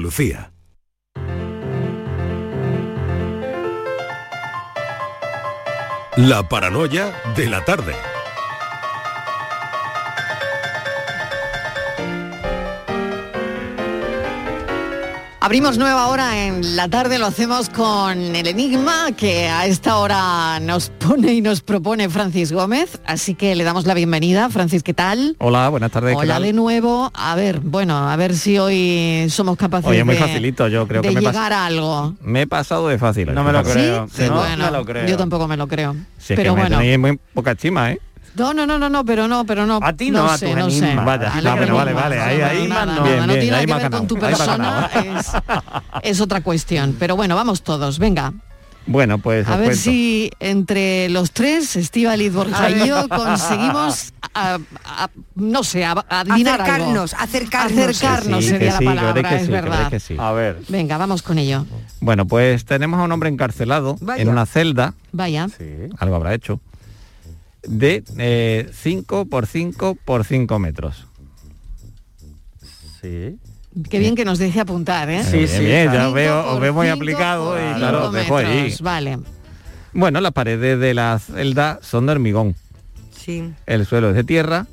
Lucía. La paranoia de la tarde. Abrimos nueva hora en la tarde, lo hacemos con el enigma que a esta hora nos pone y nos propone Francis Gómez, así que le damos la bienvenida. Francis, ¿qué tal? Hola, buenas tardes. ¿qué Hola tal? de nuevo. A ver, bueno, a ver si hoy somos capaces Oye, muy de, facilito, yo creo de que me, he pas- llegar a algo. me he pasado de fácil. No me lo creo. ¿Sí? No, bueno, no lo creo. yo tampoco me lo creo. Si es pero que me bueno. muy poca estima, ¿eh? No, no, no, no, no, pero no, pero no. A ti no, a sé, no sé. ah, los bueno, vale, vale, ahí- no, ahí- nada, bien, nada, bien, no tiene nada que ver ganado, con tu persona, es, es otra cuestión. Pero bueno, vamos todos, venga. Bueno, pues A ver cuento. si entre los tres, Estíbaliz, Borja y yo, conseguimos, a- a- no sé, a- a adivinar Acercarnos, algo. acercarnos. Acercarnos Sí, sería sí, la palabra, es sí, verdad. veréis que sí. A ver. Venga, vamos con ello. Bueno, pues tenemos a un hombre encarcelado Vaya. en una celda, Vaya. Sí. algo habrá hecho, de 5 por 5 por 5 metros. Sí. Qué bien que nos deje apuntar, ¿eh? Sí, sí, bien, ya Cinco veo, os veo muy aplicado y claro, os dejo ahí. Vale. Bueno, las paredes de la celda son de hormigón. Sí. el suelo es de tierra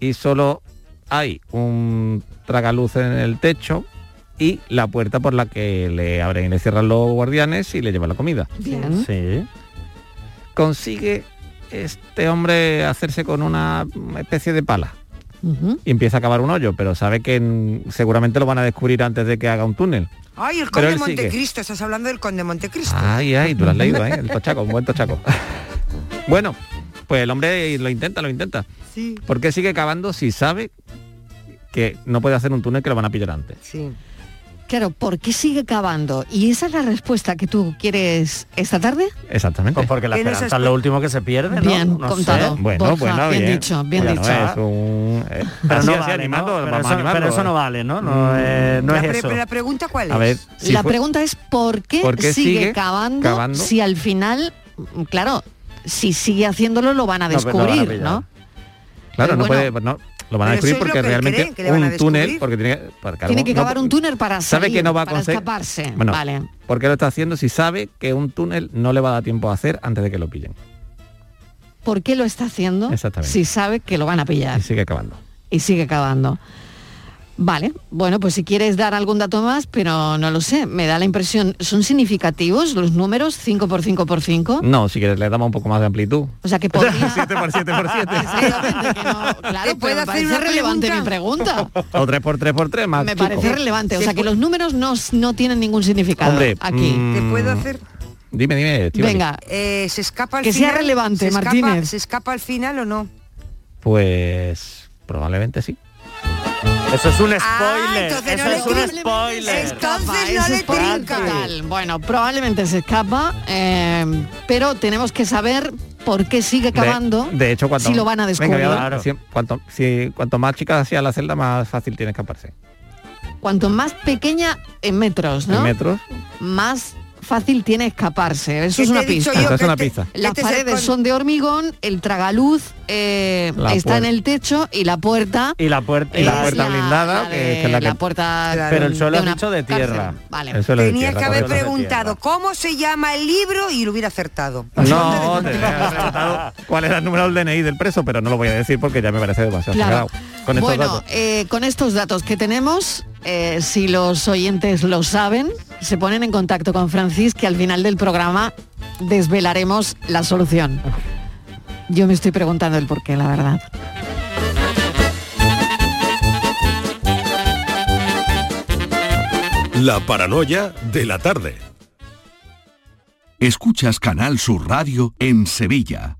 y solo hay un tragaluz en el techo y la puerta por la que le abren y le cierran los guardianes y le llevan la comida. Bien. Sí. Consigue este hombre hacerse con una especie de pala y empieza a cavar un hoyo, pero sabe que seguramente lo van a descubrir antes de que haga un túnel. Ay, el conde. Montecristo, estás hablando del conde de Montecristo. Ay, ay, tú lo has leído, ¿eh? El tochaco, un buen tochaco. bueno, pues el hombre lo intenta, lo intenta. Sí, ¿Por qué sigue cavando si sabe que no puede hacer un túnel que lo van a pillar antes? sí. Claro, ¿por qué sigue cavando? ¿Y esa es la respuesta que tú quieres esta tarde? Exactamente. Pues porque la no esperanza es lo último que se pierde, ¿no? Bien No contado. sé. Bueno, Borja, bueno, bien bien. dicho, bien Bueno, dicho. es un... eh, Pero no vale, animando, ¿no? Pero eso, animando, pero eso eh. no vale, ¿no? No, Mm. eh, no la, es eso. pero la pregunta cuál es? A ver, si la fue- pregunta es ¿por qué, ¿por qué sigue, sigue cavando, cavando? si al final, claro, si sigue haciéndolo lo van a No, van descubrir. ¿no? Claro, no Bueno, puede... No, lo van a descubrir porque realmente un túnel, porque tiene que... porque Tiene que cavar un túnel para sabe salir, que no va a para conseguir... escaparse. Bueno, vale. ¿por qué lo está haciendo si sabe que un túnel no le va a dar tiempo a hacer antes de que lo pillen? ¿Por qué lo está haciendo Exactamente. si sabe que lo van a pillar Y sigue cavando. y sigue cavando? Vale, bueno, pues si quieres dar algún dato más, pero no lo sé, me da la impresión, ¿son significativos los números 5 por 5 por 5? No, si quieres le damos un poco más de amplitud. O sea que podría... 7 por 7 por 7. Exactamente, que no, claro, ¿Te puedo pero me hacer parece una relevante pregunta? mi pregunta. O 3 por 3 por 3 más Me chico. parece relevante, o sea que los números no, no tienen ningún significado Hombre, aquí. mm, ¿Te puedo hacer? Dime, dime, Estíbaliz. Venga, Eh, ¿Se escapa al Que sea final? relevante, ¿Se escapa- Martínez. ¿Se escapa al final o no? Pues probablemente sí. Eso es un Ah, spoiler. entonces eso no es un spoiler. Entonces no le trinca. total. Bueno, probablemente se escapa, eh, pero tenemos que saber por qué sigue cavando. De, de hecho, cuanto, si lo van a descubrir. Venga, voy a dar- Claro. si- cuanto, si- cuanto más chica hacía la celda, más fácil tiene escaparse. Cuanto más pequeña en metros, ¿no? En metros. Más fácil tiene escaparse. Eso ¿Qué es una dicho pista. yo Eso es una pista. Las este paredes con- son de hormigón, el tragaluz eh, La está en el techo y la puerta Y la puerta. Y la puerta blindada, la que- de- que es la que- la puerta. Pero el suelo de una dicho de tierra. Vale. El suelo de Tenía tierra, que haber preguntado cómo se llama el libro y lo hubiera acertado. No, te cuál era el número del DNI del preso, pero no lo voy a decir porque ya me parece demasiado Claro. sagrado. Con estos bueno, datos. eh, con estos datos que tenemos, eh, si los oyentes lo saben, se ponen en contacto con Francis, que al final del programa desvelaremos la solución. Yo me estoy preguntando el por qué, la verdad. La paranoia de la tarde. Escuchas Canal Sur Radio en Sevilla.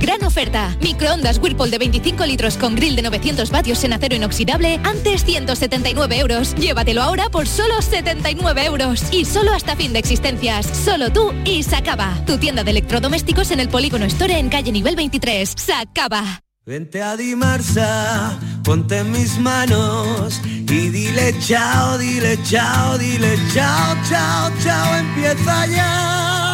Gran oferta. Microondas Whirlpool de 25 litros con grill de 900 vatios en acero inoxidable, antes 179 euros. Llévatelo ahora por solo 79 euros. Y solo hasta fin de existencias. Solo tú y Sacaba. Tu tienda de electrodomésticos en el Polígono Store en calle nivel 23. Sacaba. Vente a Dimarsa, ponte en mis manos y dile chao, dile chao, dile chao, chao, chao, empieza ya.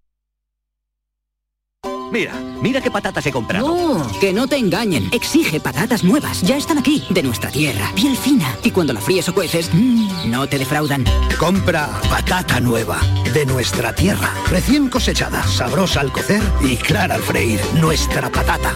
Mira, mira qué patatas he comprado. No, que no te engañen. Exige patatas nuevas. Ya están aquí, de nuestra tierra. Piel fina. Y cuando la fríes o cueces, mmm, no te defraudan. Compra patata nueva, de nuestra tierra. Recién cosechada, sabrosa al cocer y clara al freír. Nuestra patata.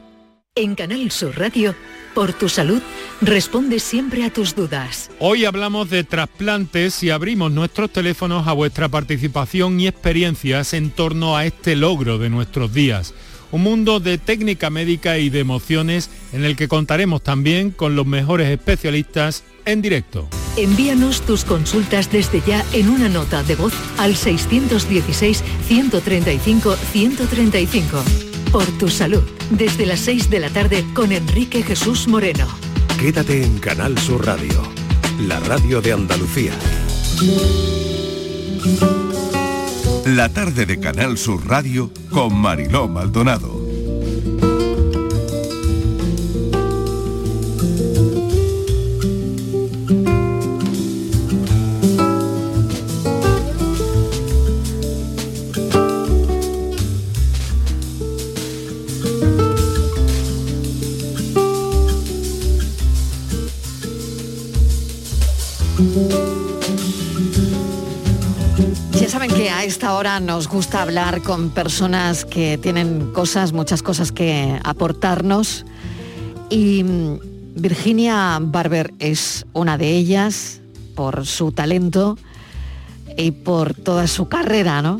En Canal Sur Radio, por tu salud, responde siempre a tus dudas. Hoy hablamos de trasplantes y abrimos nuestros teléfonos a vuestra participación y experiencias en torno a este logro de nuestros días. Un mundo de técnica médica y de emociones en el que contaremos también con los mejores especialistas en directo. Envíanos tus consultas desde ya en una nota de voz al 616-135-135. Por tu salud, desde las 6 de la tarde con Enrique Jesús Moreno. Quédate en Canal Sur Radio, la radio de Andalucía. La tarde de Canal Sur Radio con Mariló Maldonado. Nos gusta hablar con personas que tienen cosas, muchas cosas que aportarnos. Y mm, Virginia Barber es una de ellas por su talento y por toda su carrera, ¿no?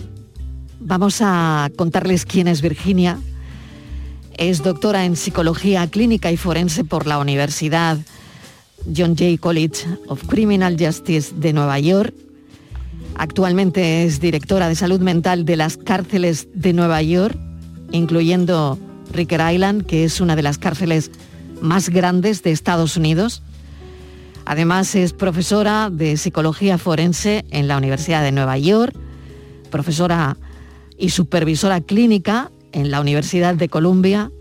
Vamos a contarles quién es Virginia. Es doctora en psicología clínica y forense por la Universidad John Jay College of Criminal Justice de Nueva York. Actualmente es directora de salud mental de las cárceles de Nueva York, incluyendo Ricker Island, que es una de las cárceles más grandes de Estados Unidos. Además es profesora de psicología forense en la Universidad de Nueva York, profesora y supervisora clínica en la Universidad de Columbia.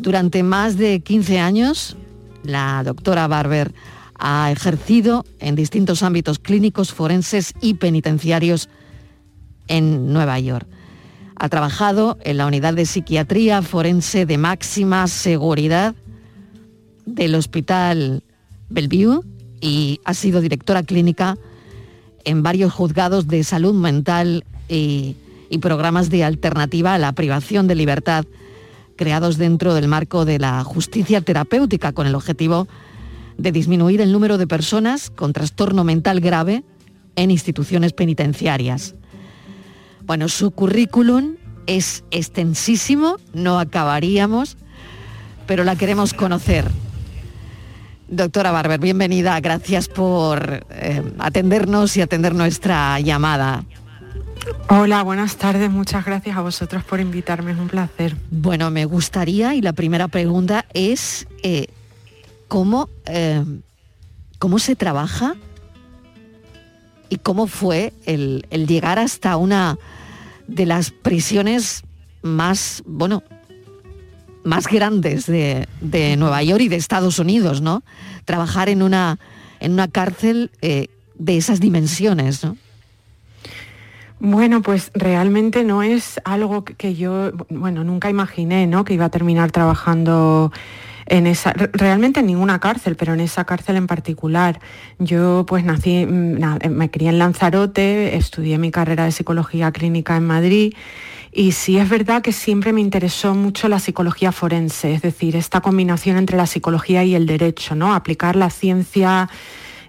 Durante más de 15 años, la doctora Barber ha ejercido en distintos ámbitos clínicos, forenses y penitenciarios en Nueva York. Ha trabajado en la unidad de psiquiatría forense de máxima seguridad del Hospital Bellevue y ha sido directora clínica en varios juzgados de salud mental y, programas de alternativa a la privación de libertad creados dentro del marco de la justicia terapéutica con el objetivo de disminuir el número de personas con trastorno mental grave en instituciones penitenciarias. Bueno, su currículum es extensísimo, no acabaríamos, pero la queremos conocer. Doctora Barber, bienvenida, gracias por eh, atendernos y atender nuestra llamada. Hola, buenas tardes, muchas gracias a vosotros por invitarme, es un placer. Bueno, me gustaría, y la primera pregunta es, eh, ¿cómo, eh, ¿cómo se trabaja y cómo fue el, llegar hasta una de las prisiones más, bueno, más grandes de, de Nueva York y de Estados Unidos, ¿no? Trabajar en una, en una cárcel eh, de esas dimensiones, ¿no? Bueno, pues realmente no es algo que yo, bueno, nunca imaginé, ¿no? Que iba a terminar trabajando en esa, realmente en ninguna cárcel, pero en esa cárcel en particular. Yo pues nací, mm, me crié en Lanzarote, estudié mi carrera de psicología clínica en Madrid y sí es verdad que siempre me interesó mucho la psicología forense, es decir, esta combinación entre la psicología y el derecho, ¿no? Aplicar la ciencia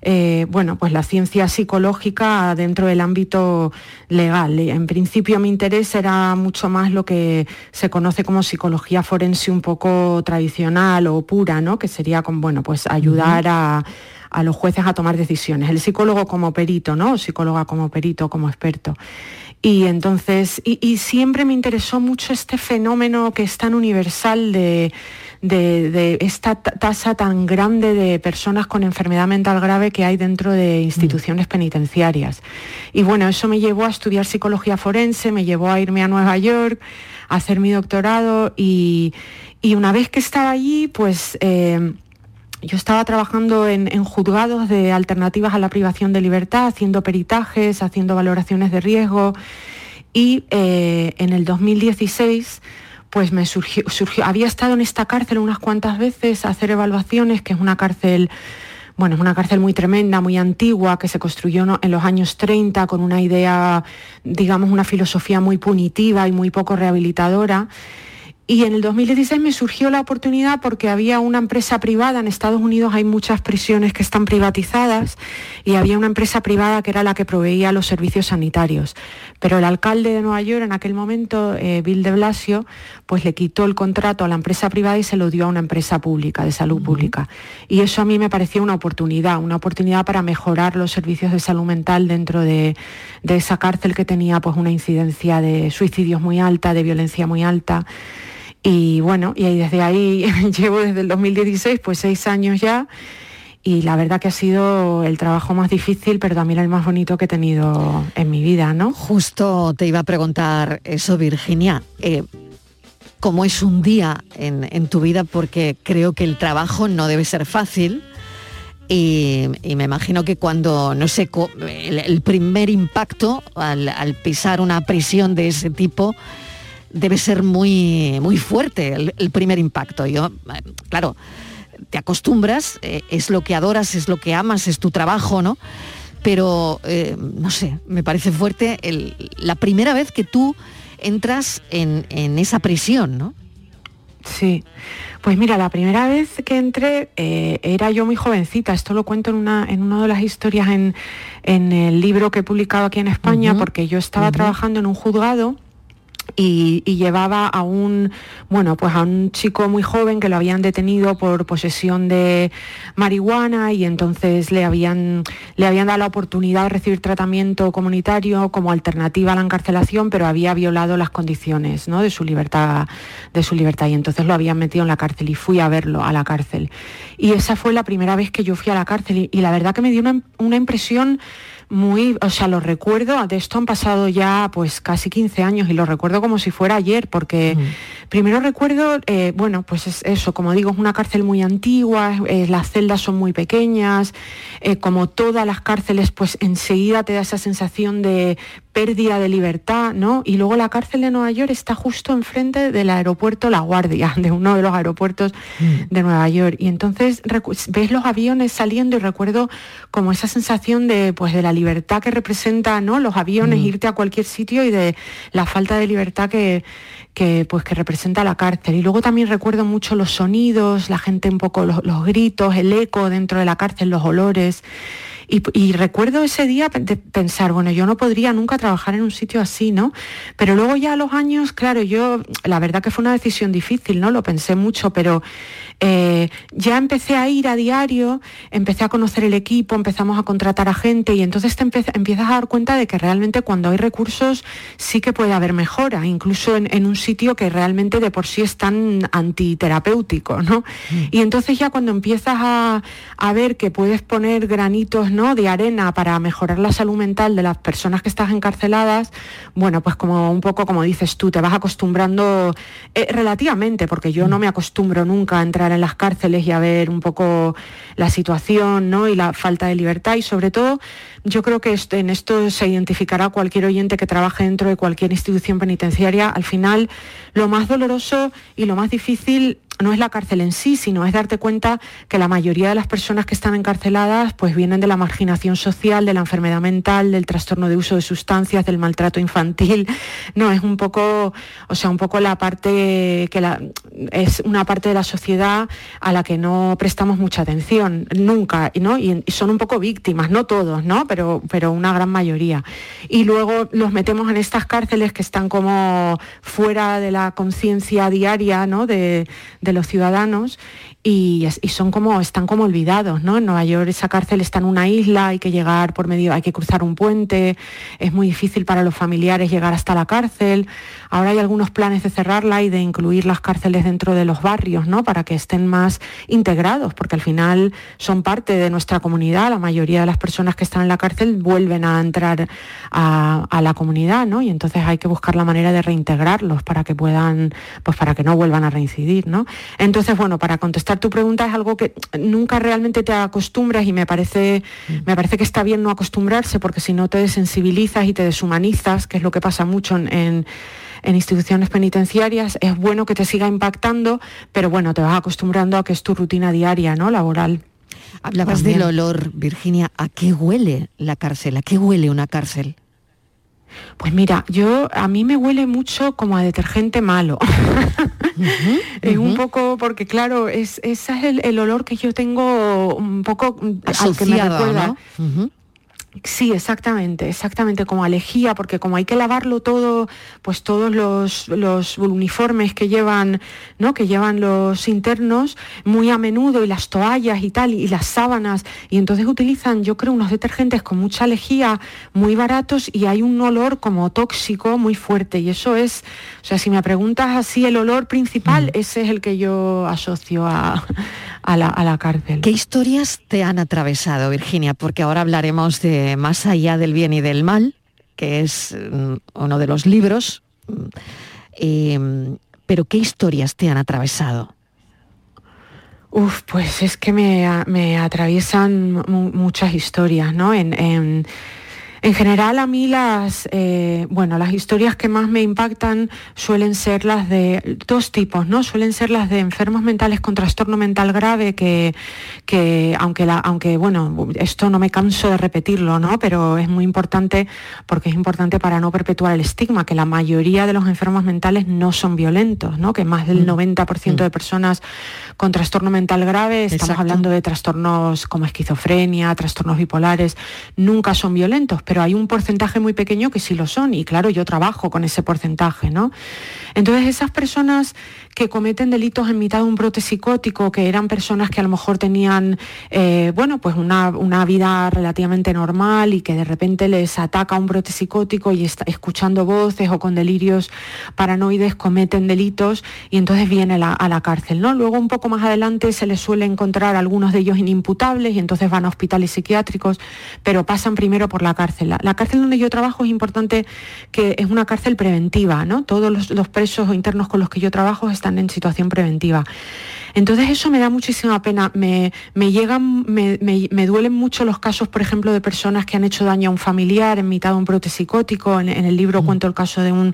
eh, bueno, pues la ciencia psicológica dentro del ámbito legal. En principio mi interés era mucho más lo que se conoce como psicología forense un poco tradicional o pura, ¿no? Que sería con, bueno, pues ayudar a, los jueces a tomar decisiones. El psicólogo como perito, ¿no? O psicóloga como perito, como experto. Y entonces, y siempre me interesó mucho este fenómeno que es tan universal de de, esta tasa tan grande de personas con enfermedad mental grave que hay dentro de instituciones penitenciarias. Y bueno, eso me llevó a estudiar psicología forense, me llevó a irme a Nueva York, a hacer mi doctorado y, una vez que estaba allí, pues... Eh, yo estaba trabajando en, juzgados de alternativas a la privación de libertad, haciendo peritajes, haciendo valoraciones de riesgo y eh, en el 2016 pues me surgió, surgió, había estado en esta cárcel unas cuantas veces a hacer evaluaciones, que es una cárcel, bueno, es una cárcel muy tremenda, muy antigua, que se construyó en los años 30 con una idea, digamos, una filosofía muy punitiva y muy poco rehabilitadora. Y en el 2016 me surgió la oportunidad porque había una empresa privada, en Estados Unidos hay muchas prisiones que están privatizadas y había una empresa privada que era la que proveía los servicios sanitarios. Pero el alcalde de Nueva York en aquel momento, eh, Bill de Blasio, pues le quitó el contrato a la empresa privada y se lo dio a una empresa pública, de salud pública. Y eso a mí me parecía una oportunidad, una oportunidad para mejorar los servicios de salud mental dentro de, de esa cárcel que tenía pues una incidencia de suicidios muy alta, de violencia muy alta. Y bueno, y desde ahí llevo desde el 2016, pues seis años ya, y la verdad que ha sido el trabajo más difícil, pero también el más bonito que he tenido en mi vida, ¿no? Justo te iba a preguntar eso, Virginia. Eh, ¿Cómo es un día en, tu vida? Porque creo que el trabajo no debe ser fácil. Y, me imagino que cuando, no sé, el, primer impacto al, pisar una prisión de ese tipo, debe ser muy, muy fuerte el, primer impacto. Yo, claro, te acostumbras, eh, es lo que adoras, es lo que amas, es tu trabajo, ¿no? Pero, eh, no sé, me parece fuerte la primera vez que tú entras en, esa prisión, ¿no? Sí, pues mira, la primera vez que entré eh, era yo muy jovencita, esto lo cuento en una, en una de las historias en, el libro que he publicado aquí en España, porque yo estaba trabajando en un juzgado y, llevaba a un bueno pues a un chico muy joven que lo habían detenido por posesión de marihuana y entonces le habían le habían dado la oportunidad de recibir tratamiento comunitario como alternativa a la encarcelación pero había violado las condiciones ¿no? de su libertad de su libertad y entonces lo habían metido en la cárcel y fui a verlo a la cárcel y esa fue la primera vez que yo fui a la cárcel y, la verdad que me dio una, una impresión muy, o sea, lo recuerdo, de esto han pasado ya pues casi 15 años y lo recuerdo como si fuera ayer, porque primero recuerdo, eh, bueno, pues es eso, como digo, es una cárcel muy antigua, eh, las celdas son muy pequeñas, eh, como todas las cárceles, pues enseguida te da esa sensación de pérdida de libertad, ¿no? Y luego la cárcel de Nueva York está justo enfrente del aeropuerto La Guardia, de uno de los aeropuertos mm. de Nueva York. Y entonces ves los aviones saliendo y recuerdo como esa sensación de, pues, de la libertad que representa, ¿no? Los aviones, mm. irte a cualquier sitio y de la falta de libertad que, que, pues, que representa la cárcel. Y luego también recuerdo mucho los sonidos, la gente un poco, los gritos, el eco dentro de la cárcel, los olores. Y, recuerdo ese día pensar, bueno, yo no podría nunca trabajar en un sitio así, ¿no? Pero luego ya a los años, claro, yo, la verdad que fue una decisión difícil, ¿no? Lo pensé mucho, pero eh, ya empecé a ir a diario, empecé a conocer el equipo, empezamos a contratar a gente y entonces te empiezas a dar cuenta de que realmente cuando hay recursos sí que puede haber mejora, incluso en, un sitio que realmente de por sí es tan antiterapéutico, ¿no? Mm. Y entonces ya cuando empiezas a, a ver que puedes poner granitos, ¿no? de arena para mejorar la salud mental de las personas que están encarceladas, bueno, pues como un poco como dices tú, te vas acostumbrando eh, relativamente, porque yo no me acostumbro nunca a entrar en las cárceles y a ver un poco la situación ¿no? y la falta de libertad y sobre todo yo creo que en esto se identificará cualquier oyente que trabaje dentro de cualquier institución penitenciaria. Al final, lo más doloroso y lo más difícil no es la cárcel en sí, sino es darte cuenta que la mayoría de las personas que están encarceladas pues vienen de la marginación social, de la enfermedad mental, del trastorno de uso de sustancias, del maltrato infantil. No, es un poco, o sea, un poco la parte que la, es una parte de la sociedad a la que no prestamos mucha atención, nunca, ¿no? Y, y son un poco víctimas, no todos, ¿no? Pero, pero una gran mayoría. Y luego los metemos en estas cárceles que están como fuera de la conciencia diaria. De, los ciudadanos y, y, son como, están como olvidados, ¿no? En Nueva York esa cárcel está en una isla, hay que llegar por medio, hay que cruzar un puente, es muy difícil para los familiares llegar hasta la cárcel. Ahora hay algunos planes de cerrarla y de incluir las cárceles dentro de los barrios, ¿no? Para que estén más integrados, porque al final son parte de nuestra comunidad. La mayoría de las personas que están en la cárcel vuelven a entrar a, a la comunidad, ¿no? Y entonces hay que buscar la manera de reintegrarlos para que puedan, pues para que no vuelvan a reincidir, ¿no? Entonces, bueno, para contestar tu pregunta es algo que nunca realmente te acostumbras y me parece, me parece que está bien no acostumbrarse porque si no te desensibilizas y te deshumanizas, que es lo que pasa mucho en, en en instituciones penitenciarias, es bueno que te siga impactando, pero bueno, te vas acostumbrando a que es tu rutina diaria, ¿no? Laboral. Hablabas También. del olor, Virginia. ¿A qué huele la cárcel? ¿A qué huele una cárcel? Pues mira, yo a mí me huele mucho como a detergente malo. es un poco porque claro, es ese es el, el olor que yo tengo un poco mm, al que me Asociado, recuerda. ¿no? Sí, exactamente, exactamente, como alejía, porque como hay que lavarlo todo, pues todos los, los uniformes que llevan, ¿no? Que llevan los internos muy a menudo y las toallas y tal, y las sábanas, y entonces utilizan, yo creo, unos detergentes con mucha alejía, muy baratos, y hay un olor como tóxico muy fuerte, y eso es, o sea, si me preguntas así el olor principal, ese es el que yo asocio a, a la, a la cárcel. ¿Qué historias te han atravesado, Virginia? Porque ahora hablaremos de Más allá del bien y del mal, que es mm, uno de los libros. Mm, eh, pero ¿qué historias te han atravesado? Uf, pues es que me, me atraviesan mu- muchas historias, ¿no? En, en- en general a mí las, eh, bueno, las historias que más me impactan suelen ser las de dos tipos, ¿no? Suelen ser las de enfermos mentales con trastorno mental grave que, que aunque, la, aunque bueno, esto no me canso de repetirlo, ¿no? Pero es muy importante porque es importante para no perpetuar el estigma, que la mayoría de los enfermos mentales no son violentos, ¿no? Que más del 90% de personas con trastorno mental grave, estamos Exacto. hablando de trastornos como esquizofrenia, trastornos bipolares, nunca son violentos, pero hay un porcentaje muy pequeño que sí lo son y claro, yo trabajo con ese porcentaje, ¿no? Entonces esas personas que cometen delitos en mitad de un brote psicótico, que eran personas que a lo mejor tenían, eh, bueno, pues una, una vida relativamente normal y que de repente les ataca un brote psicótico y está escuchando voces o con delirios paranoides cometen delitos y entonces viene a la cárcel, ¿no? Luego un poco más adelante se les suele encontrar algunos de ellos inimputables y entonces van a hospitales psiquiátricos, pero pasan primero por la cárcel. La, cárcel donde yo trabajo es importante que es una cárcel preventiva, ¿no? Todos los, los presos o internos con los que yo trabajo están en situación preventiva. Entonces eso me da muchísima pena. Me, me llegan, me, me- me duelen mucho los casos, por ejemplo, de personas que han hecho daño a un familiar en mitad de un brote psicótico. En, en el libro cuento el caso de un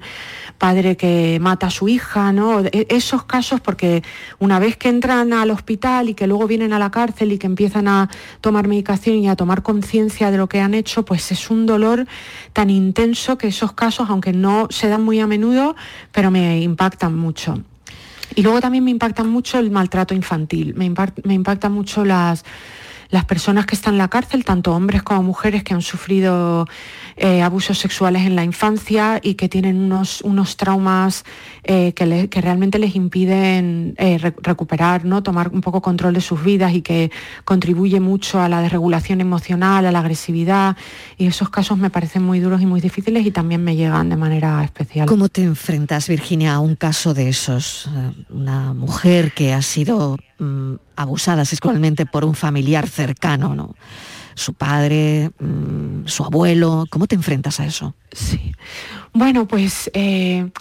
padre que mata a su hija, ¿no? E- esos casos, porque una vez que entran al hospital y que luego vienen a la cárcel y que empiezan a tomar medicación y a tomar conciencia de lo que han hecho, pues es un dolor tan intenso que esos casos, aunque no se dan muy a menudo, pero me impactan mucho. Y luego también me impacta mucho el maltrato infantil, me, impar- me impacta mucho las, las personas que están en la cárcel, tanto hombres como mujeres que han sufrido eh, abusos sexuales en la infancia y que tienen unos, unos traumas eh, que, que realmente les impiden eh, re- recuperar, ¿no? tomar un poco control de sus vidas y que contribuye mucho a la desregulación emocional, a la agresividad. Y esos casos me parecen muy duros y muy difíciles y también me llegan de manera especial. ¿Cómo te enfrentas, Virginia, a un caso de esos? Una mujer que ha sido mm, abusada sexualmente por un familiar cercano, ¿no? su padre, mm, su abuelo. ¿Cómo te enfrentas a eso? Sí. Bueno, pues eh,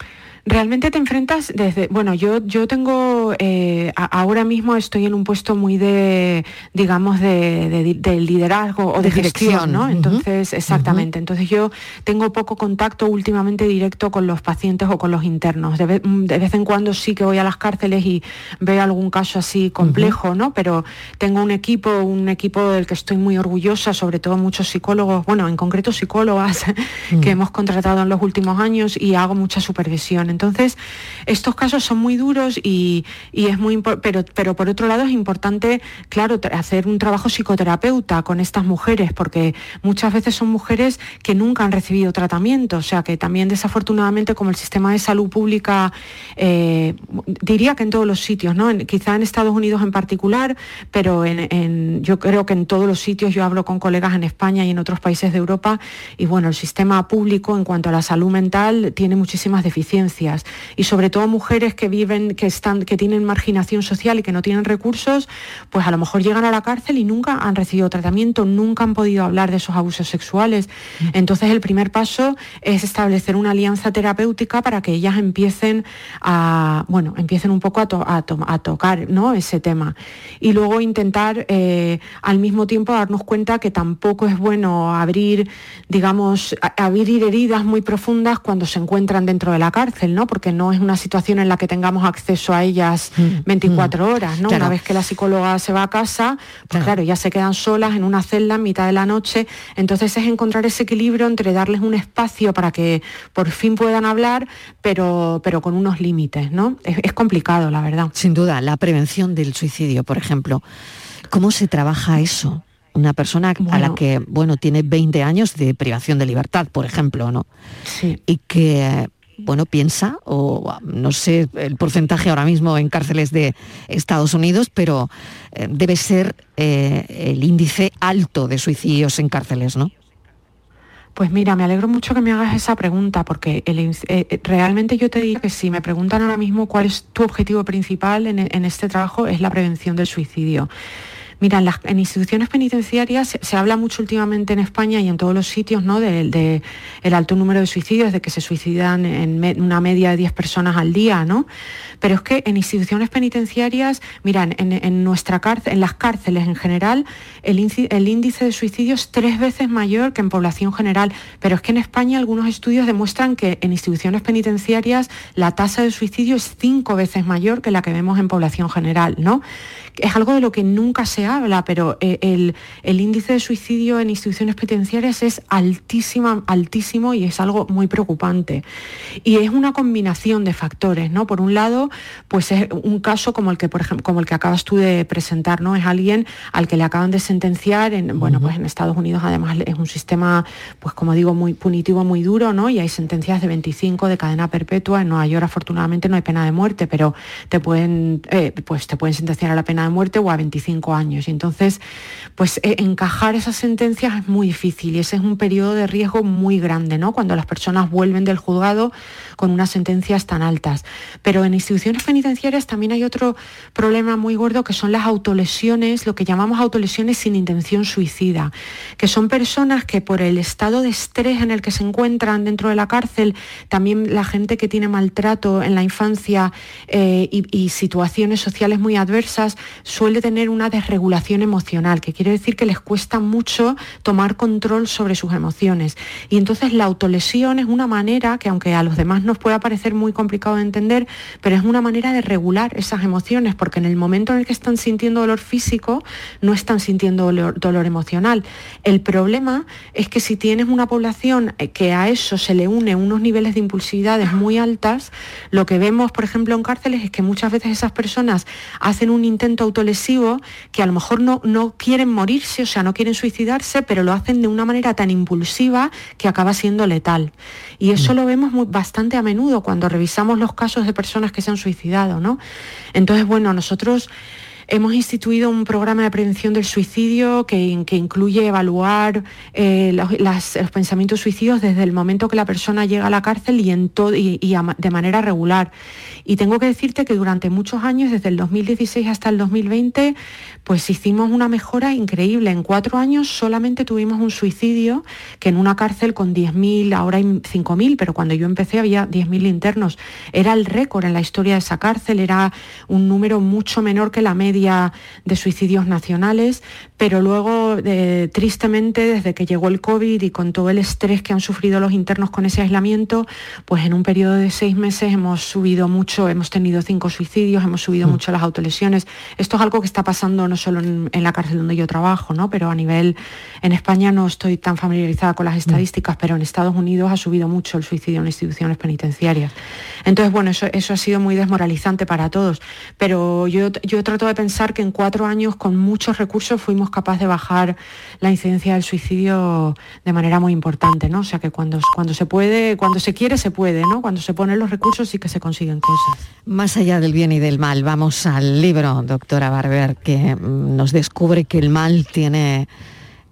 realmente te enfrentas desde, bueno, yo, yo tengo, eh, ahora mismo estoy en un puesto muy de, digamos, de, liderazgo o de, gestión, ¿no? Entonces, exactamente. Entonces yo tengo poco contacto últimamente directo con los pacientes o con los internos. De vez, en cuando sí que voy a las cárceles y veo algún caso así complejo, ¿no? Pero tengo un equipo, un equipo del que estoy muy orgullosa, sobre todo muchos psicólogos, bueno, en concreto psicólogas que hemos contratado en los últimos años y hago mucha supervisión. Entonces, estos casos son muy duros y, es muy pero, pero por otro lado es importante, claro, hacer un trabajo psicoterapeuta con estas mujeres, porque muchas veces son mujeres que nunca han recibido tratamiento, o sea que también desafortunadamente como el sistema de salud pública, eh, diría que en todos los sitios, ¿no? quizá en Estados Unidos en particular, pero en, yo creo que en todos los sitios, yo hablo con colegas en España y en otros países de Europa, y bueno, el sistema público en cuanto a la salud mental tiene muchísimas deficiencias y sobre todo mujeres que viven, que están, que tienen marginación social y que no tienen recursos, pues a lo mejor llegan a la cárcel y nunca han recibido tratamiento, nunca han podido hablar de esos abusos sexuales. Mm. Entonces el primer paso es establecer una alianza terapéutica para que ellas empiecen a, bueno, empiecen un poco a, tocar ¿no? ese tema. Y luego intentar eh, al mismo tiempo darnos cuenta que tampoco es bueno abrir, digamos, abrir heridas muy profundas cuando se encuentran dentro de la cárcel. Porque no es una situación en la que tengamos acceso a ellas 24 mm, mm. horas, ¿no? Una vez que la psicóloga se va a casa, pues claro. ya se quedan solas en una celda en mitad de la noche. Entonces es encontrar ese equilibrio entre darles un espacio para que por fin puedan hablar, pero, pero con unos límites, ¿no? Es, complicado, la verdad. Sin duda, la prevención del suicidio, por ejemplo. ¿Cómo se trabaja eso? una persona a la que, bueno, tiene 20 años de privación de libertad, por ejemplo, ¿no? Sí. Y que bueno, piensa, o no sé el porcentaje ahora mismo en cárceles de Estados Unidos, pero eh, debe ser eh, el índice alto de suicidios en cárceles, ¿no? Pues mira, me alegro mucho que me hagas esa pregunta, porque eh, realmente yo te digo que si me preguntan ahora mismo cuál es tu objetivo principal en este trabajo, es la prevención del suicidio. Mira, en, instituciones penitenciarias se, habla mucho últimamente en España y en todos los sitios ¿no? del de, alto número de suicidios, de que se suicidan en una media de 10 personas al día, ¿no? Pero es que en instituciones penitenciarias, mira, en, nuestra cárcel, en las cárceles en general, el, índice de suicidio es tres veces mayor que en población general. Pero es que en España algunos estudios demuestran que en instituciones penitenciarias la tasa de suicidio es cinco veces mayor que la que vemos en población general, ¿no? Es algo de lo que nunca se habla, pero eh, el, índice de suicidio en instituciones penitenciarias es altísima, altísimo y es algo muy preocupante. Y es una combinación de factores, ¿no? Por un lado, pues es un caso como el que, por ejemplo, como el que acabas tú de presentar, ¿no? Es alguien al que le acaban de sentenciar, en, bueno, pues en Estados Unidos además es un sistema, pues como digo, muy punitivo, muy duro, ¿no? Y hay sentencias de 25 de cadena perpetua. En Nueva York afortunadamente no hay pena de muerte, pero te pueden, eh, pues te pueden sentenciar a la pena de muerte o a 25 años. Y entonces, pues eh, encajar esas sentencias es muy difícil y ese es un periodo de riesgo muy grande, ¿no? Cuando las personas vuelven del juzgado con unas sentencias tan altas. Pero en instituciones penitenciarias también hay otro problema muy gordo que son las autolesiones, lo que llamamos autolesiones sin intención suicida, que son personas que por el estado de estrés en el que se encuentran dentro de la cárcel, también la gente que tiene maltrato en la infancia eh, y, situaciones sociales muy adversas, suele tener una desregulación emocional, que quiere decir que les cuesta mucho tomar control sobre sus emociones. Y entonces la autolesión es una manera que aunque a los demás nos pueda parecer muy complicado de entender, pero es una manera de regular esas emociones, porque en el momento en el que están sintiendo dolor físico, no están sintiendo dolor, emocional. El problema es que si tienes una población eh, que a eso se le une unos niveles de impulsividades muy altas, lo que vemos, por ejemplo, en cárceles es que muchas veces esas personas hacen un intento autolesivo que a lo mejor no, no quieren morirse, o sea, no quieren suicidarse, pero lo hacen de una manera tan impulsiva que acaba siendo letal. Y eso mm. lo vemos bastante a menudo cuando revisamos los casos de personas que se han suicidado, ¿no? Entonces, bueno, nosotros hemos instituido un programa de prevención del suicidio que, que incluye evaluar eh, los, pensamientos suicidios desde el momento que la persona llega a la cárcel y, en y, y de manera regular. Y tengo que decirte que durante muchos años, desde el 2016 hasta el 2020, pues hicimos una mejora increíble. En cuatro años solamente tuvimos un suicidio, que en una cárcel con 10.000, ahora hay 5.000, pero cuando yo empecé había 10.000 internos. Era el récord en la historia de esa cárcel, era un número mucho menor que la media de suicidios nacionales, pero luego, eh, tristemente, desde que llegó el COVID y con todo el estrés que han sufrido los internos con ese aislamiento, pues en un periodo de seis meses hemos subido mucho, hemos tenido cinco suicidios, hemos subido mucho las autolesiones. Esto es algo que está pasando no solo en, en la cárcel donde yo trabajo, ¿no? pero a nivel, en España no estoy tan familiarizada con las estadísticas, pero en Estados Unidos ha subido mucho el suicidio en instituciones penitenciarias. Entonces, bueno, eso, eso ha sido muy desmoralizante para todos, pero yo, yo trato de pensar que en cuatro años con muchos recursos fuimos capaces de bajar la incidencia del suicidio de manera muy importante, ¿no? O sea que cuando, cuando se puede, cuando se quiere, se puede, ¿no? Cuando se ponen los recursos sí que se consiguen cosas. Más allá del bien y del mal, vamos al libro, doctora Barber, que mm, nos descubre que el mal tiene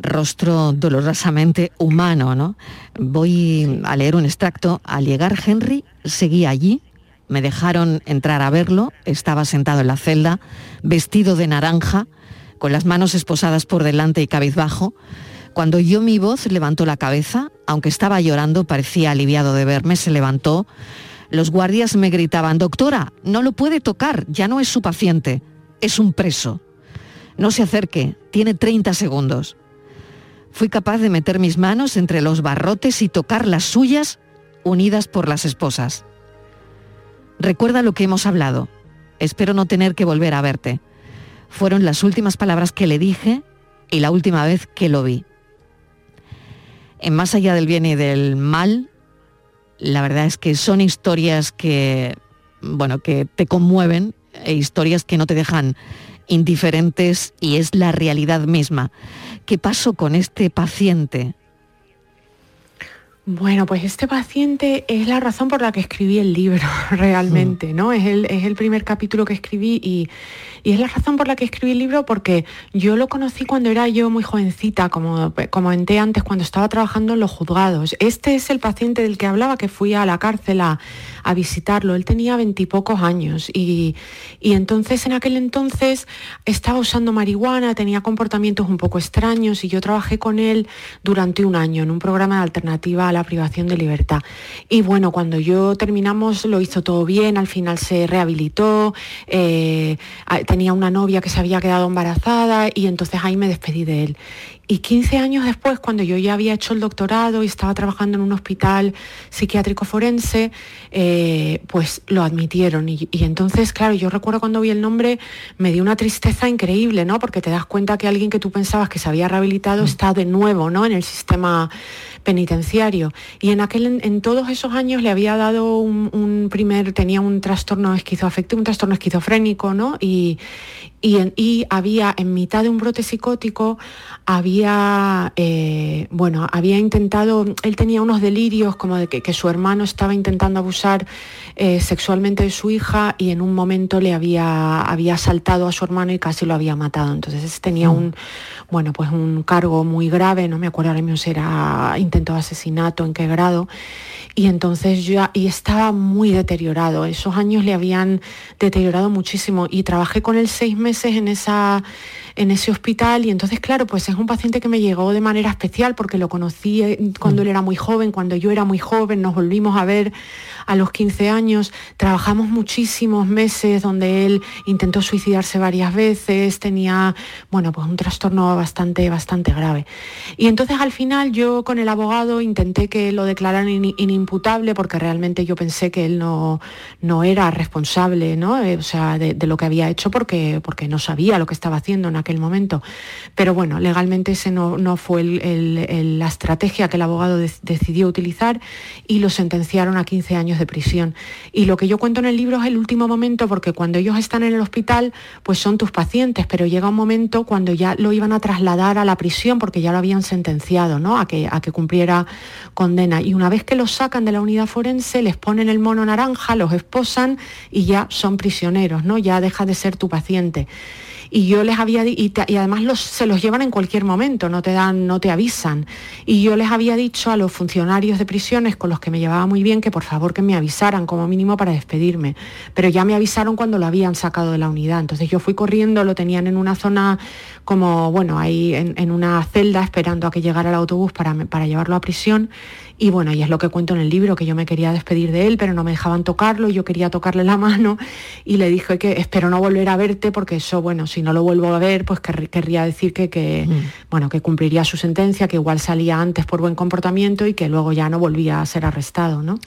rostro dolorosamente humano, ¿no? Voy a leer un extracto. Al llegar Henry, seguí allí, me dejaron entrar a verlo, estaba sentado en la celda, vestido de naranja, con las manos esposadas por delante y cabizbajo. Cuando oyó mi voz, levantó la cabeza, aunque estaba llorando, parecía aliviado de verme, se levantó. Los guardias me gritaban, doctora, no lo puede tocar, ya no es su paciente, es un preso. No se acerque, tiene 30 segundos. Fui capaz de meter mis manos entre los barrotes y tocar las suyas unidas por las esposas. Recuerda lo que hemos hablado. Espero no tener que volver a verte. Fueron las últimas palabras que le dije y la última vez que lo vi. En Más allá del bien y del mal, la verdad es que son historias que, bueno, que te conmueven e historias que no te dejan indiferentes y es la realidad misma. ¿Qué pasó con este paciente? Bueno, pues este paciente es la razón por la que escribí el libro, realmente, ¿no? Es el, es el primer capítulo que escribí y, y es la razón por la que escribí el libro porque yo lo conocí cuando era yo muy jovencita, como comenté antes, cuando estaba trabajando en los juzgados. Este es el paciente del que hablaba, que fui a la cárcel a, visitarlo. Él tenía veintipocos años y, y entonces en aquel entonces estaba usando marihuana, tenía comportamientos un poco extraños y yo trabajé con él durante un año en un programa de alternativa a la privación de libertad. Y bueno, cuando yo terminamos lo hizo todo bien, al final se rehabilitó, eh, tenía una novia que se había quedado embarazada y entonces ahí me despedí de él. Y 15 años después, cuando yo ya había hecho el doctorado y estaba trabajando en un hospital psiquiátrico forense, eh, pues lo admitieron. Y, y entonces, claro, yo recuerdo cuando vi el nombre, me dio una tristeza increíble, ¿no? Porque te das cuenta que alguien que tú pensabas que se había rehabilitado está de nuevo, ¿no? En el sistema penitenciario. Y en aquel, en todos esos años le había dado un, un primer, tenía un trastorno esquizoafectivo, un trastorno esquizofrénico, ¿no? Y, y, en- y había, en mitad de un brote psicótico, había, eh, bueno, había intentado, él tenía unos delirios como de que, que su hermano estaba intentando abusar eh, sexualmente de su hija y en un momento le había, había asaltado a su hermano y casi lo había matado. Entonces tenía un, bueno, pues un cargo muy grave, no me acuerdo ahora mismo si era intento asesinato, en qué grado. Y entonces yo, y estaba muy deteriorado. Esos años le habían deteriorado muchísimo y trabajé con él seis meses en esa en ese hospital y entonces claro pues es un paciente que me llegó de manera especial porque lo conocí eh, cuando él era muy joven cuando yo era muy joven nos volvimos a ver a los 15 años trabajamos muchísimos meses donde él intentó suicidarse varias veces tenía bueno pues un trastorno bastante bastante grave y entonces al final yo con el abogado intenté que lo declararan in- inimputable porque realmente yo pensé que él no, no era responsable, ¿no? Eh, o sea, de, de lo que había hecho porque, porque no sabía lo que estaba haciendo en momento. Pero bueno, legalmente ese no, no fue la estrategia que el abogado de- decidió utilizar y lo sentenciaron a 15 años de prisión. Y lo que yo cuento en el libro es el último momento porque cuando ellos están en el hospital, pues son tus pacientes, pero llega un momento cuando ya lo iban a trasladar a la prisión porque ya lo habían sentenciado, ¿no? A que, a que cumpliera condena. Y una vez que los sacan de la unidad forense, les ponen el mono naranja, los esposan y ya son prisioneros, ¿no? Ya deja de ser tu paciente. Y yo les había y, y además se los llevan en cualquier momento, no te dan, no te avisan. Y yo les había dicho a los funcionarios de prisiones con los que me llevaba muy bien que por favor que me avisaran como mínimo para despedirme. Pero ya me avisaron cuando lo habían sacado de la unidad. Entonces yo fui corriendo, lo tenían en una zona como, bueno, ahí en, una celda esperando a que llegara el autobús para, para llevarlo a prisión. Y bueno, y es lo que cuento en el libro, que yo me quería despedir de él, pero no me dejaban tocarlo, yo quería tocarle la mano y le dije que espero no volver a verte porque eso, bueno, si no lo vuelvo a ver, pues querr- querría decir que, que, bueno, que cumpliría su sentencia, que igual salía antes por buen comportamiento y que luego ya no volvía a ser arrestado, ¿no?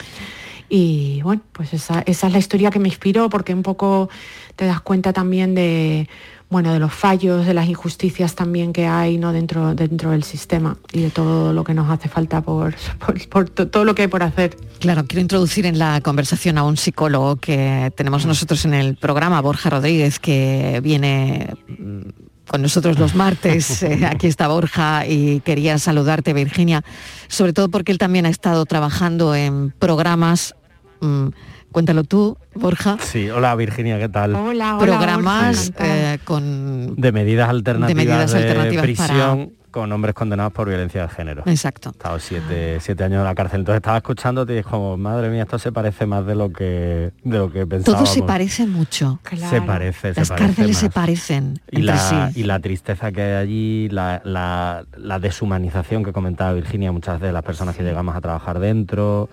Y bueno, pues esa, esa es la historia que me inspiró porque un poco te das cuenta también de, bueno, de los fallos, de las injusticias también que hay ¿no? dentro, dentro del sistema y de todo lo que nos hace falta por, por, por to- todo lo que hay por hacer. Claro, quiero introducir en la conversación a un psicólogo que tenemos nosotros en el programa, Borja Rodríguez, que viene mm, con nosotros los martes. Eh, aquí está Borja y quería saludarte, Virginia, sobre todo porque él también ha estado trabajando en programas. mm, cuéntalo tú, Borja. Sí, hola Virginia, ¿qué tal? programas eh, con De medidas alternativas de, medidas alternativas prisión con hombres condenados por violencia de género. Exacto. He estado siete, siete años en la cárcel. Entonces estaba escuchándote y dije como, madre mía, esto se parece más de lo que, de lo que todo pensábamos. se parece mucho. Se parece, se Las parece cárceles se parecen y entre la, sí. y la tristeza que hay allí, la, la- la deshumanización que comentaba Virginia, muchas de las personas que llegamos a trabajar dentro,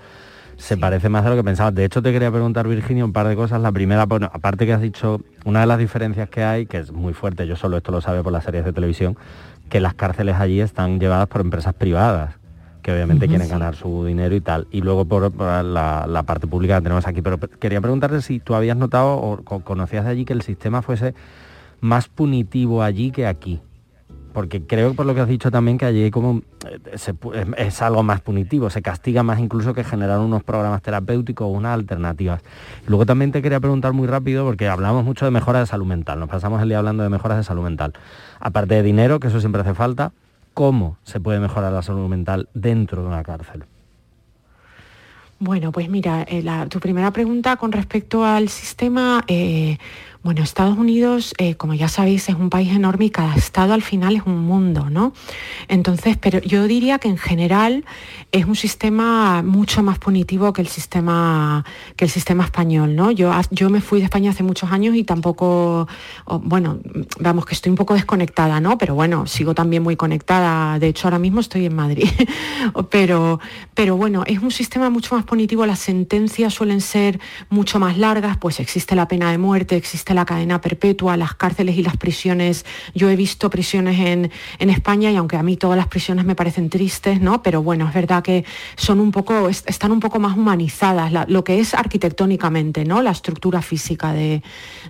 se parece más de lo que pensabas. De hecho, te quería preguntar, Virginia, un par de cosas. La primera, bueno, aparte que has dicho, una de las diferencias que hay, que es muy fuerte, yo solo esto lo sabe por las series de televisión, que las cárceles allí están llevadas por empresas privadas que obviamente quieren Sí. ganar su dinero y tal. Y luego por, por la, la parte pública que tenemos aquí. Pero quería preguntarte si tú habías notado o co- conocías de allí que el sistema fuese más punitivo allí que aquí. Porque creo por lo que has dicho también que allí eh, es, algo más punitivo, se castiga más incluso que generar unos programas terapéuticos o unas alternativas. Luego también te quería preguntar muy rápido, porque hablamos mucho de mejoras de salud mental, nos pasamos el día hablando de mejoras de salud mental. Aparte de dinero, que eso siempre hace falta, ¿cómo se puede mejorar la salud mental dentro de una cárcel? Bueno, pues mira, eh, tu primera pregunta con respecto al sistema, eh, bueno, Estados Unidos, eh, como ya sabéis, es un país enorme y cada estado al final es un mundo, ¿no? Entonces, pero yo diría que en general es un sistema mucho más punitivo que el sistema que el sistema español, ¿no? Yo, yo me fui de España hace muchos años y tampoco, bueno, vamos que estoy un poco desconectada, ¿no? Pero bueno, sigo también muy conectada. De hecho, ahora mismo estoy en Madrid. pero, pero bueno, es un sistema mucho más punitivo. Las sentencias suelen ser mucho más largas, pues existe la pena de muerte, existe la cadena perpetua, las cárceles y las prisiones. Yo he visto prisiones en, en España y aunque a mí todas las prisiones me parecen tristes, ¿no? Pero bueno, es verdad que son un poco, est- están un poco más humanizadas, lo que es arquitectónicamente, ¿no? La estructura física de,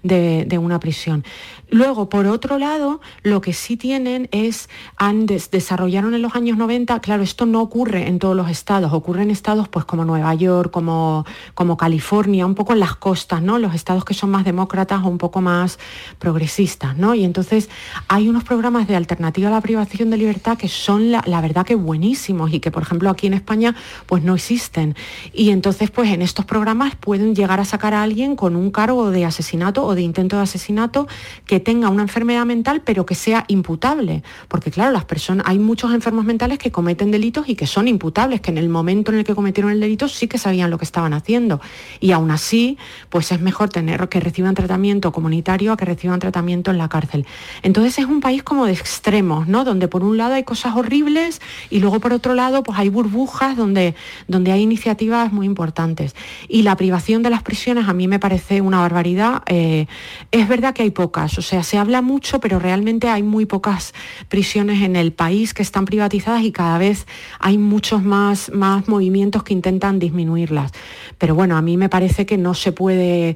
de- una prisión. Luego, por otro lado, lo que sí tienen es, han des- desarrollaron en los años 90, claro, esto no ocurre en todos los estados, ocurre en estados pues como Nueva York, como, como California, un poco en las costas, ¿no? Los estados que son más demócratas o un poco más progresistas, ¿no? Y entonces hay unos programas de alternativa a la privación de libertad que son la, verdad que buenísimos y que, por ejemplo, aquí en España pues no existen. Y entonces, pues en estos programas pueden llegar a sacar a alguien con un cargo de asesinato o de intento de asesinato que tenga una enfermedad mental pero que sea imputable. Porque claro, las personas, hay muchos enfermos mentales que cometen delitos y que son imputables, que en el momento en el que cometieron el delito sí que sabían lo que estaban haciendo. Y aún así, pues es mejor tener que reciban tratamiento comunitario a que reciban tratamiento en la cárcel. Entonces es un país como de extremos, ¿no? Donde por un lado hay cosas horribles y luego por otro lado pues hay burbujas donde, donde hay iniciativas muy importantes. Y la privación de las prisiones a mí me parece una barbaridad. Eh, es verdad que hay pocas, o sea, se habla mucho, pero realmente hay muy pocas prisiones en el país que están privatizadas y cada vez hay muchos más, más movimientos que intentan disminuirlas. Pero bueno, a mí me parece que no se puede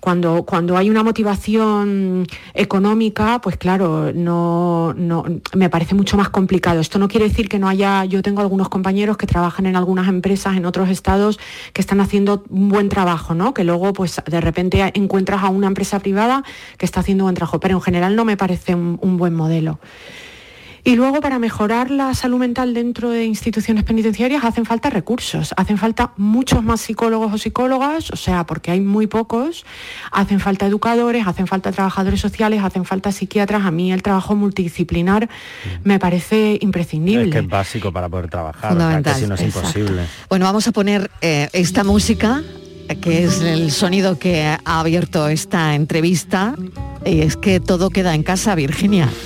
cuando, cuando hay una motivación económica, pues claro, no, no, me parece mucho más complicado. Esto no quiere decir que no haya, yo tengo algunos compañeros que trabajan en algunas empresas en otros estados que están haciendo un buen trabajo, ¿no? Que luego, pues de repente encuentras a una empresa privada que está haciendo buen trabajo, pero en general no me parece un, un buen modelo. Y luego para mejorar la salud mental dentro de instituciones penitenciarias hacen falta recursos, hacen falta muchos más psicólogos o psicólogas, o sea, porque hay muy pocos, hacen falta educadores, hacen falta trabajadores sociales, hacen falta psiquiatras. A mí el trabajo multidisciplinar me parece imprescindible. Es que es básico para poder trabajar, Fundamental, o sea, que si no es exacto. imposible. Bueno, vamos a poner eh, esta música, que es el sonido que ha abierto esta entrevista. Y es que todo queda en casa, Virginia.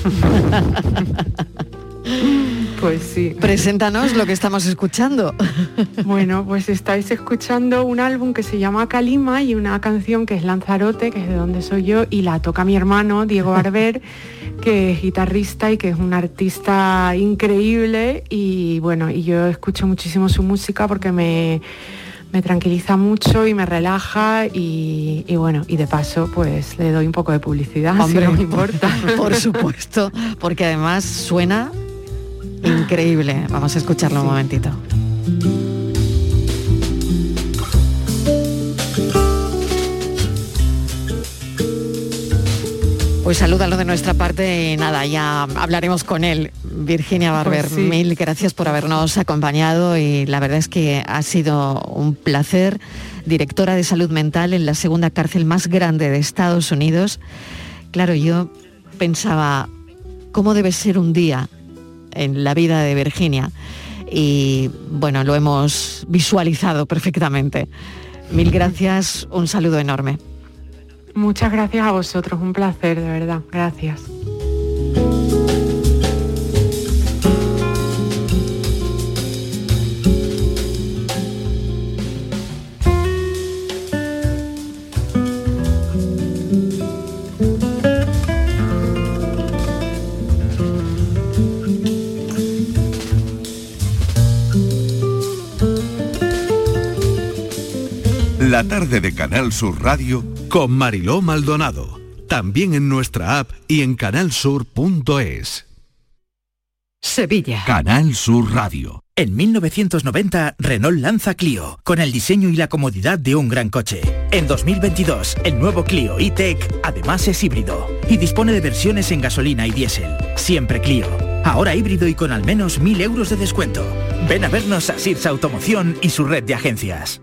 Pues sí. Preséntanos lo que estamos escuchando. Bueno, pues estáis escuchando un álbum que se llama Calima y una canción que es Lanzarote, que es de donde soy yo, y la toca mi hermano Diego Barber, que es guitarrista y que es un artista increíble. Y bueno, y yo escucho muchísimo su música porque me, me tranquiliza mucho y me relaja y, y bueno, y de paso pues le doy un poco de publicidad, Hombre, si no me importa. Por supuesto, porque además suena increíble. Vamos a escucharlo un momentito. Pues salúdalo de nuestra parte y nada, ya hablaremos con él. Virginia Barber, Pues sí. mil gracias por habernos acompañado y la verdad es que ha sido un placer. Directora de salud mental en la segunda cárcel más grande de Estados Unidos. Claro, yo pensaba, ¿cómo debe ser un día en la vida de Virginia? Y bueno, lo hemos visualizado perfectamente. Mil gracias, un saludo enorme. Muchas gracias a vosotros, un placer, de verdad. Gracias. La tarde de Canal Sur Radio con Mariló Maldonado. También en nuestra app y en canalsur.es. Sevilla. Canal Sur Radio. En 1990, Renault lanza Clio, con el diseño y la comodidad de un gran coche. En 2022, el nuevo Clio E-Tech además es híbrido y dispone de versiones en gasolina y diésel. Siempre Clio. Ahora híbrido y con al menos 1.000 euros de descuento. Ven a vernos a Sirsa Automoción y su red de agencias.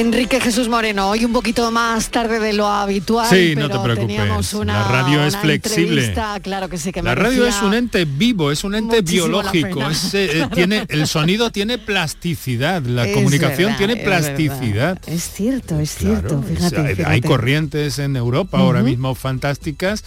Enrique Jesús Moreno, hoy un poquito más tarde de lo habitual. Sí, pero no te preocupes. teníamos Una, la radio es flexible. Claro que sí, que La radio es un ente vivo, es un ente biológico. es, eh, eh, tiene, el sonido tiene plasticidad, la Es comunicación verdad, tiene plasticidad. Es cierto, es cierto. Fíjate, hay- fíjate. Hay corrientes en Europa ahora mismo fantásticas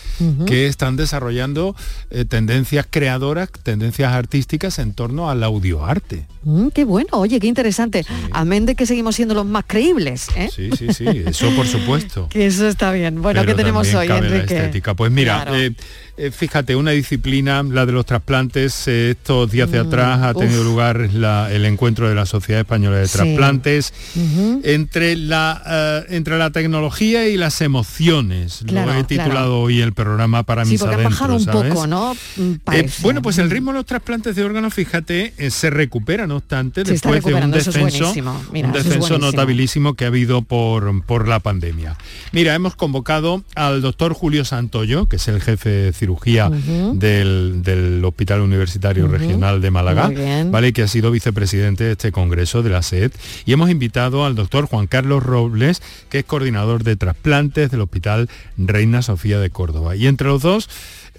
que están desarrollando eh, tendencias creadoras, tendencias artísticas en torno al audioarte. Mm, qué bueno, oye, qué interesante. Amén de que seguimos siendo los más creíbles. ¿eh? Sí, sí, sí, eso por supuesto. Que eso está bien. Bueno, Pero ¿qué tenemos hoy, la Enrique? estética. Pues mira, Claro. eh, eh, fíjate, una disciplina, la de los trasplantes, eh, estos días de Mm, atrás ha tenido lugar la- el encuentro de la Sociedad Española de Sí. Trasplantes entre, la, eh, entre la tecnología y las emociones. Claro, Lo he titulado claro. hoy el programa para Sí, mis porque han adentros, bajado un ¿sabes? poco, ¿no? Mm, Eh, bueno, pues el ritmo de los trasplantes de órganos, fíjate, se recupera, no obstante, Se después de un es descenso. Mira, un es descenso notabilísimo que ha habido por, por la pandemia. Mira, hemos convocado al doctor Julio Santoyo, que es el jefe de cirugía del, del Hospital Universitario. Regional de Málaga. ¿vale? que ha sido vicepresidente de este congreso de la SED. Y hemos invitado al doctor Juan Carlos Robles, que es coordinador de trasplantes del Hospital Reina Sofía de Córdoba. Y entre los dos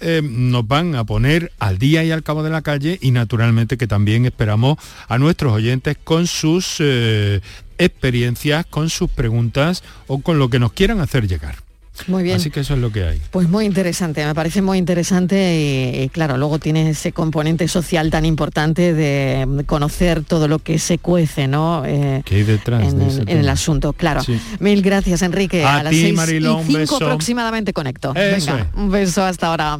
eh, nos van a poner al día y al cabo de la calle y naturalmente que también esperamos a nuestros oyentes con sus eh, experiencias, con sus preguntas o con lo que nos quieran hacer llegar. Muy bien. Así que eso es lo que hay. Pues muy interesante, me parece muy interesante y, y claro, luego tiene ese componente social tan importante de conocer todo lo que se cuece, ¿no? Eh, ¿Qué hay detrás en, de en- ese en el asunto, claro. Sí. Mil gracias, Enrique. A las ti, seis Mariló, y cinco aproximadamente conecto. Eso Venga, es. un beso hasta ahora.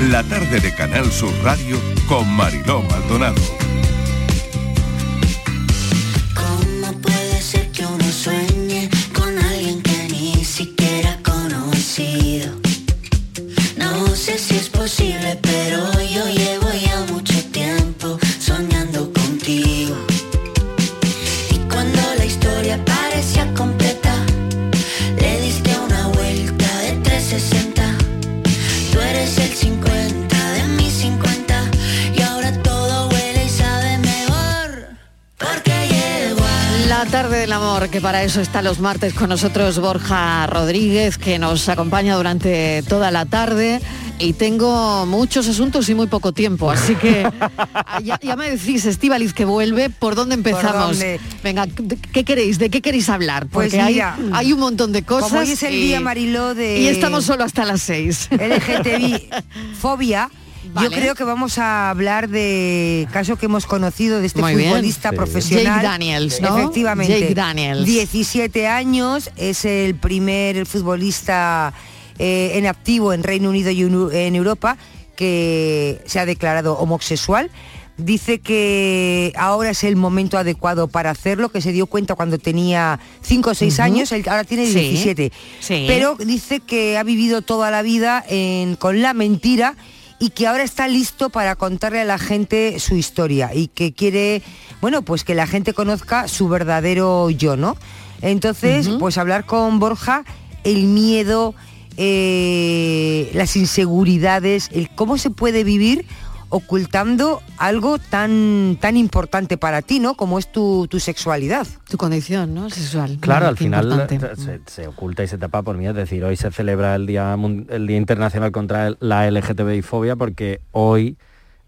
La tarde de Canal Sur Radio con Mariló Maldonado. ¿Cómo puede ser que uno sueñe con alguien que ni siquiera ha conocido? No sé si es posible, pero tarde del amor, que para eso está los martes con nosotros Borja Rodríguez, que nos acompaña durante toda la tarde. Y tengo muchos asuntos y muy poco tiempo, así que ah, ya, ya me decís, Estivaliz, que vuelve, ¿por dónde empezamos? dónde? Venga, ¿de ¿qué queréis? ¿De qué queréis hablar? Pues Porque hay- mira, hay, un montón de cosas. como hoy es el y- día, Mariló, de- Y estamos solo hasta las seis. LGTBI fobia. Vale. Yo creo que vamos a hablar de caso que hemos conocido de este Muy futbolista profesional. Jake Daniels, ¿no? Efectivamente. Jake Daniels. 17 años, es el primer futbolista eh, en activo en Reino Unido y en- Europa que se ha declarado homosexual. Dice que ahora es el momento adecuado para hacerlo, que se dio cuenta cuando tenía 5 o 6 Ujú. años, él ahora tiene Sí, 17. sí. Pero dice que ha vivido toda la vida en- con la mentira y que ahora está listo para contarle a la gente su historia y que quiere, bueno, pues que la gente conozca su verdadero yo, ¿no? Entonces, pues hablar con Borja, el miedo, eh, las inseguridades, el cómo se puede vivir ocultando algo tan tan importante para ti, ¿no? Como es tu, tu sexualidad. Tu condición, ¿no? Sexual. Claro, al final importante. se, se oculta y se tapa por mí. Es decir, hoy se celebra el Día, el día Internacional contra la LGTBI-fobia porque hoy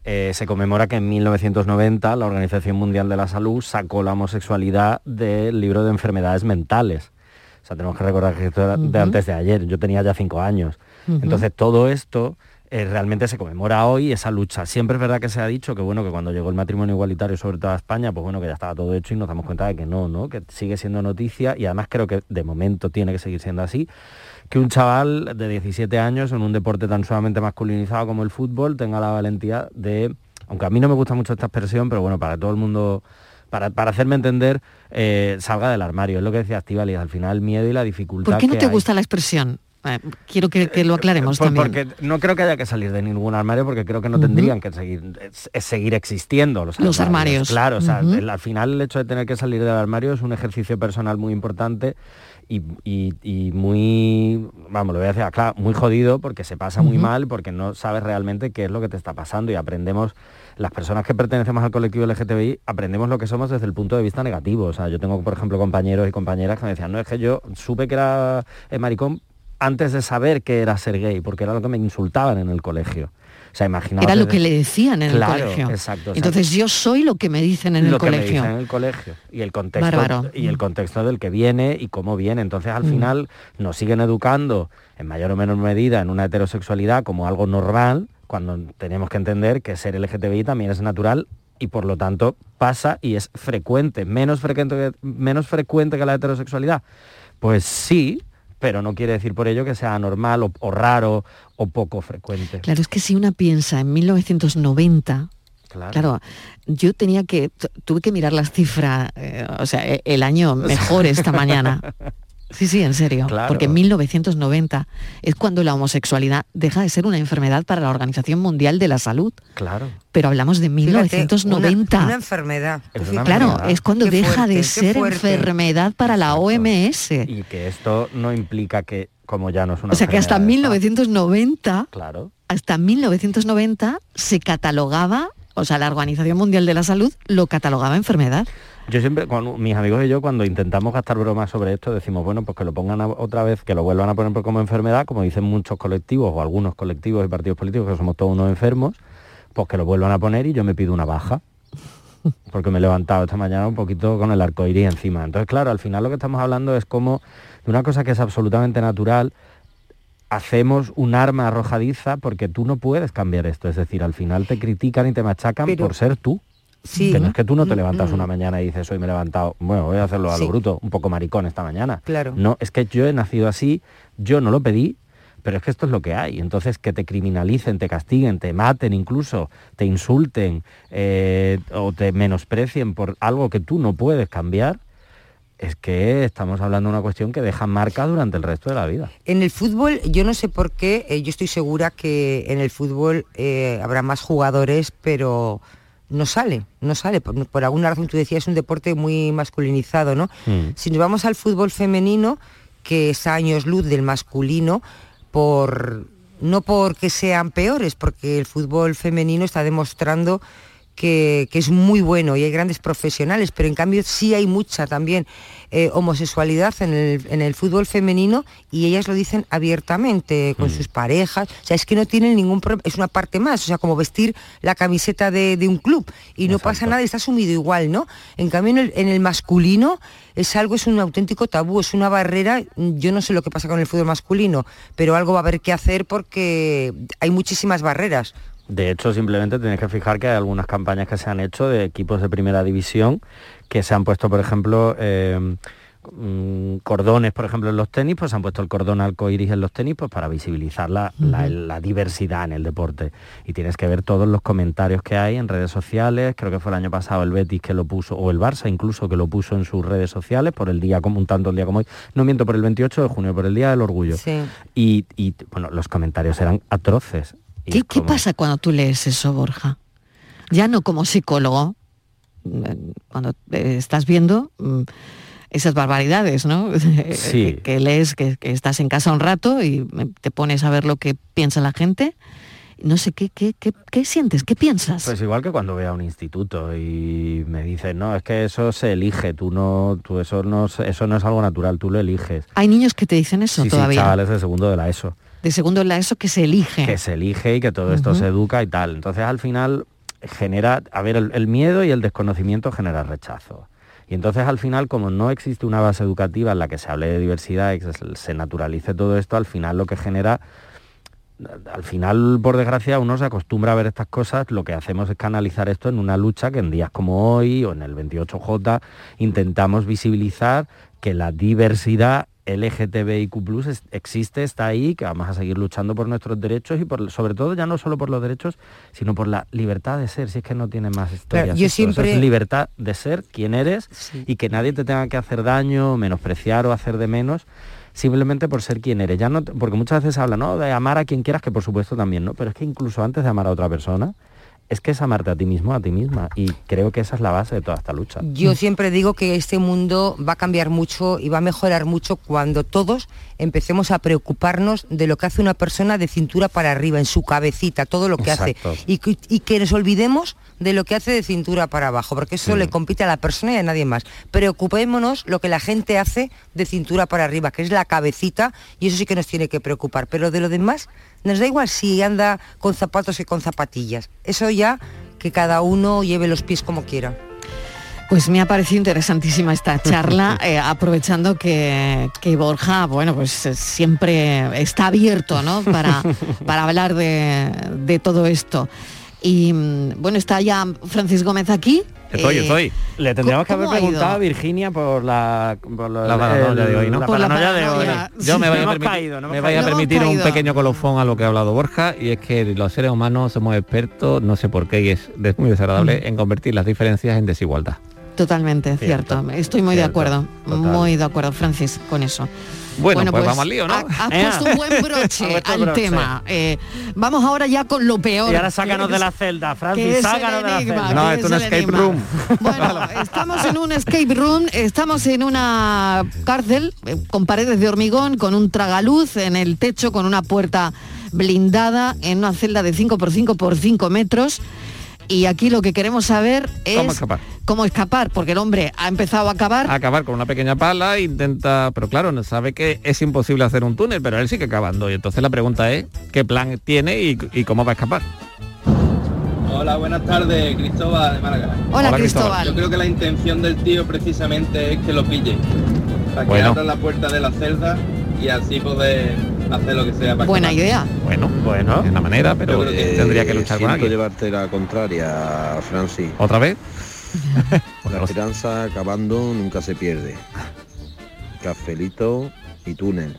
eh, se conmemora que en 1990 la Organización Mundial de la Salud sacó la homosexualidad del libro de enfermedades mentales. O sea, tenemos que recordar que esto era de antes de ayer. Yo tenía ya cinco años. Entonces todo esto eh, realmente se conmemora hoy esa lucha. Siempre es verdad que se ha dicho que bueno que cuando llegó el matrimonio igualitario sobre toda España, pues bueno que ya estaba todo hecho y nos damos cuenta de que no, ¿no? Que sigue siendo noticia y además creo que de momento tiene que seguir siendo así. Que un chaval de 17 años en un deporte tan sumamente masculinizado como el fútbol tenga la valentía de, aunque a mí no me gusta mucho esta expresión, pero bueno, para todo el mundo para, para hacerme entender, eh, salga del armario. Es lo que decía Estivali, al final el miedo y la dificultad. ¿Por qué no que te hay. gusta la expresión? Eh, quiero que, que lo aclaremos Pues también. porque no creo que haya que salir de ningún armario porque creo que no tendrían que seguir es- seguir existiendo los armarios. Los armarios. Claro, o sea, el- al final el hecho de tener que salir del armario es un ejercicio personal muy importante y, y- y muy, vamos, lo voy a decir claro, muy jodido porque se pasa muy mal porque no sabes realmente qué es lo que te está pasando y aprendemos las personas que pertenecemos al colectivo LGTBI aprendemos lo que somos desde el punto de vista negativo. O sea, yo tengo, por ejemplo, compañeros y compañeras que me decían, no, es que yo supe que era eh, maricón antes de saber que era ser gay, porque era lo que me insultaban en el colegio. O sea, Era lo que le decían en Claro, el colegio. Exacto. Entonces yo soy lo que me dicen en lo el que me colegio. dicen en el colegio y el contexto Bárbaro. y el contexto del que viene y cómo viene. Entonces al Mm. final nos siguen educando en mayor o menor medida en una heterosexualidad como algo normal, cuando tenemos que entender que ser LGTBI también es natural y por lo tanto pasa y es frecuente, menos frecuente menos frecuente que la heterosexualidad. Pues sí, pero no quiere decir por ello que sea normal o, o raro o poco frecuente. Claro, es que si una piensa en 1990, Claro. claro, yo tenía que, tu- tuve que mirar las cifras, eh, o sea, e- el año mejor esta mañana. Sí, sí, en serio. Claro. Porque en 1990 es cuando la homosexualidad deja de ser una enfermedad para la Organización Mundial de la Salud. Claro. Pero hablamos de Fíjate, 1990. Una, una enfermedad. Es una claro, enfermedad. es cuando Qué deja fuerte, de ser fuerte. enfermedad para la OMS. Y que esto no implica que, como ya no es una O sea que hasta enfermedad, 1990 Claro. hasta 1990 se catalogaba, o sea, la Organización Mundial de la Salud lo catalogaba enfermedad. Yo siempre, mis amigos y yo, cuando intentamos gastar bromas sobre esto, decimos, bueno, pues que lo pongan a- otra vez, que lo vuelvan a poner como enfermedad, como dicen muchos colectivos o algunos colectivos y partidos políticos que somos todos unos enfermos, pues que lo vuelvan a poner y yo me pido una baja. Porque me he levantado esta mañana un poquito con el arco iris encima. Entonces, claro, al final lo que estamos hablando es como de una cosa que es absolutamente natural, hacemos un arma arrojadiza porque tú no puedes cambiar esto. Es decir, al final te critican y te machacan Pero- por ser tú. Sí. Que no es que tú no te Mm, levantas mm. una mañana y dices, hoy me he levantado, bueno, voy a hacerlo a lo Sí. bruto, un poco maricón esta mañana. Claro. No, es que yo he nacido así, yo no lo pedí, pero es que esto es lo que hay. Entonces, que te criminalicen, te castiguen, te maten incluso, te insulten eh, o te menosprecien por algo que tú no puedes cambiar, es que estamos hablando de una cuestión que deja marca durante el resto de la vida. En el fútbol, yo no sé por qué, eh, yo estoy segura que en el fútbol eh, habrá más jugadores, pero no sale, no sale. Por, por alguna razón tú decías, es un deporte muy masculinizado, ¿no? Mm. Si nos vamos al fútbol femenino, que es años luz del masculino, por no porque sean peores, porque el fútbol femenino está demostrando que, que es muy bueno y hay grandes profesionales, pero en cambio sí hay mucha también eh, homosexualidad en el, en el fútbol femenino y ellas lo dicen abiertamente con sus parejas. O sea, es que no tienen ningún problema, es una parte más, o sea, como vestir la camiseta de, de un club y no pasa nada está asumido igual, ¿no? En cambio, en el, en el masculino es algo, es un auténtico tabú, es una barrera. Yo no sé lo que pasa con el fútbol masculino, pero algo va a haber que hacer porque hay muchísimas barreras. De hecho, simplemente tenéis que fijar que hay algunas campañas que se han hecho de equipos de primera división que se han puesto, por ejemplo, eh, mm, cordones, por ejemplo, en los tenis, pues se han puesto el cordón arcoíris en los tenis pues para visibilizar la, la- Ujú. la diversidad en el deporte. Y tienes que ver todos los comentarios que hay en redes sociales. Creo que fue el año pasado el Betis que lo puso, o el Barça incluso que lo puso en sus redes sociales por el día como un tanto el día como hoy. No miento, por el 28 de junio, por el Día del Orgullo. Sí. Y, y, bueno, los comentarios eran atroces. ¿Qué, pasa cuando tú lees eso, Borja? Ya no como psicólogo, mm, cuando eh, estás viendo mm, esas barbaridades, ¿no? Sí. que, lees, que, que estás en casa un rato y eh, te pones a ver lo que piensa la gente. No sé, ¿qué, qué, qué, qué sientes? ¿Qué piensas? Pues igual que cuando voy a un instituto y me dicen, no, es que eso se elige, tú no, tú eso no, es- eso no es algo natural, tú lo eliges. Hay niños que te dicen eso Sí, sí, todavía. chavales de segundo de la ESO. De segundo en la ESO que se elige. que se elige y que todo esto se educa y tal. Entonces al final genera, a ver, el, el miedo y el desconocimiento genera rechazo. Y entonces al final, como no existe una base educativa en la que se hable de diversidad y que se, se naturalice todo esto, al final lo que genera, al final, por desgracia, uno se acostumbra a ver estas cosas, lo que hacemos es canalizar esto en una lucha que en días como hoy o en el 28J intentamos visibilizar que la diversidad LGTBIQ existe, está ahí, que vamos a seguir luchando por nuestros derechos y por, sobre todo ya no solo por los derechos, sino por la libertad de ser, si es que no tiene más historias. yo esto. O sea, siempre- es libertad de ser quien eres y que nadie te tenga que hacer daño, menospreciar o hacer de menos simplemente por ser quien eres. Ya no, porque muchas veces se habla, ¿no? De amar a quien quieras, que por supuesto también, ¿no? Pero es que incluso antes de amar a otra persona, es que es amarte a ti mismo, a ti misma. Y creo que esa es la base de toda esta lucha. Yo siempre digo que este mundo va a cambiar mucho y va a mejorar mucho cuando todos empecemos a preocuparnos de lo que hace una persona de cintura para arriba, en su cabecita, todo lo que Exacto. hace. Y, que- y que nos olvidemos de lo que hace de cintura para abajo, porque eso Sí. le compite a la persona y a nadie más. Preocupémonos lo que la gente hace de cintura para arriba, que es la cabecita, y eso sí que nos tiene que preocupar. Pero de lo demás, nos da igual si anda con zapatos que con zapatillas. Eso ya que cada uno lleve los pies como quiera. Pues me ha parecido interesantísima esta charla, eh, aprovechando que, que Borja, bueno, pues eh, siempre está abierto, ¿no? Para, para hablar de, de todo esto. Y mm, bueno, está ya Francis Gómez aquí. Estoy, Eh, estoy. Le tendríamos que ¿cómo haber preguntado a Virginia por la, por La paranoia de hoy, ¿no? La Por la paranoia de hoy. Yo me voy a permitir, caído, no hemos me voy a permitir un pequeño colofón a lo que ha hablado Borja y es que los seres humanos somos expertos, no sé por qué, y es muy desagradable en convertir las diferencias en desigualdad. Totalmente, cierto. Cierto, Estoy muy de acuerdo, total. muy de acuerdo, Francis, con eso. Bueno, pues vamos al lío, ¿no? ha- Has puesto un buen broche al broche. tema. Eh, vamos ahora ya con lo peor. Y ahora sácanos de la celda, Francis, sácanos de la enigma, celda. No, es un escape enigma. room. Bueno, estamos en un escape room, estamos en una cárcel eh, con paredes de hormigón, con un tragaluz en el techo, con una puerta blindada, en una celda de 5 por 5 por 5 metros. Y aquí lo que queremos saber es ¿Cómo escapar? cómo escapar, porque el hombre ha empezado a acabar. Acabar con una pequeña pala, intenta, pero claro, no sabe que es imposible hacer un túnel, pero él sigue cavando. Y entonces la pregunta es, ¿qué plan tiene y, y cómo va a escapar? Hola, buenas tardes, Cristóbal de Málaga. Hola, Hola, Cristóbal. Yo creo que la intención del tío precisamente es que lo pille, para que Bueno. abra la puerta de la celda y así poder hacer lo que sea para Buena idea. Bueno, Bueno. es una manera, pero Yo creo que tendría que luchar con alguien. llevarte la contraria, Francis. ¿Otra vez? La esperanza acabando nunca se pierde. Cafelito y túnel.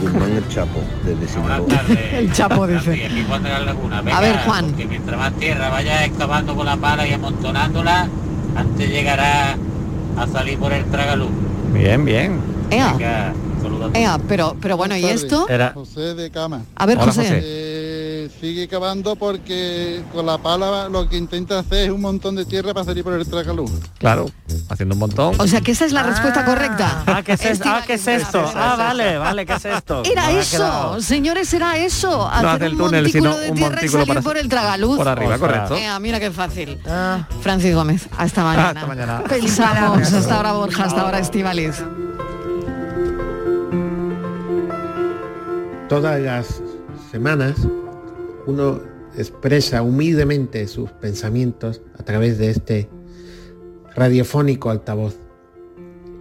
Guzmán el Chapo, desde Sinaloa. El Chapo dice. A ver, Juan. Porque mientras más tierra vaya excavando con la pala y amontonándola, antes llegará a salir por el tragaluz. Bien, bien. Ea, Ea, pero, pero bueno, ¿y esto? Era, José de Cama. A ver, Hola, José. José. Eh, sigue cavando porque con la pala lo que intenta hacer es un montón de tierra para salir por el tragaluz. Claro, haciendo un montón. O sea, que esa es la respuesta correcta. ah, ¿qué es, es- ah, ¿qué es esto? Ah, vale, vale, ¿qué es esto? Era eso, señores, era eso. Hacer hace el un túnel, montículo sino de un tierra y montículo salir para- por el tragaluz. Por arriba, Ostras. correcto. Ea, mira qué fácil. Francis Gómez, hasta mañana. Hasta mañana. Pensamos, hasta ahora Borja, hasta ahora Estivaliz. Todas las semanas uno expresa humildemente sus pensamientos a través de este radiofónico altavoz.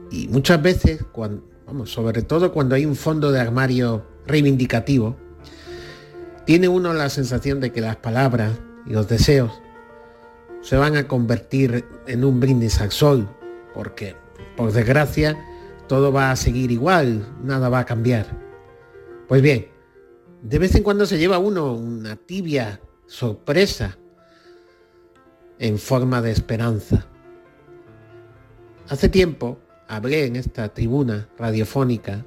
Y muchas veces, sobre todo cuando hay un fondo de armario reivindicativo, tiene uno la sensación de que las palabras y los deseos se van a convertir en un brindis al sol, porque, por desgracia, todo va a seguir igual, nada va a cambiar. Pues bien, de vez en cuando se lleva uno una tibia sorpresa en forma de esperanza. Hace tiempo hablé en esta tribuna radiofónica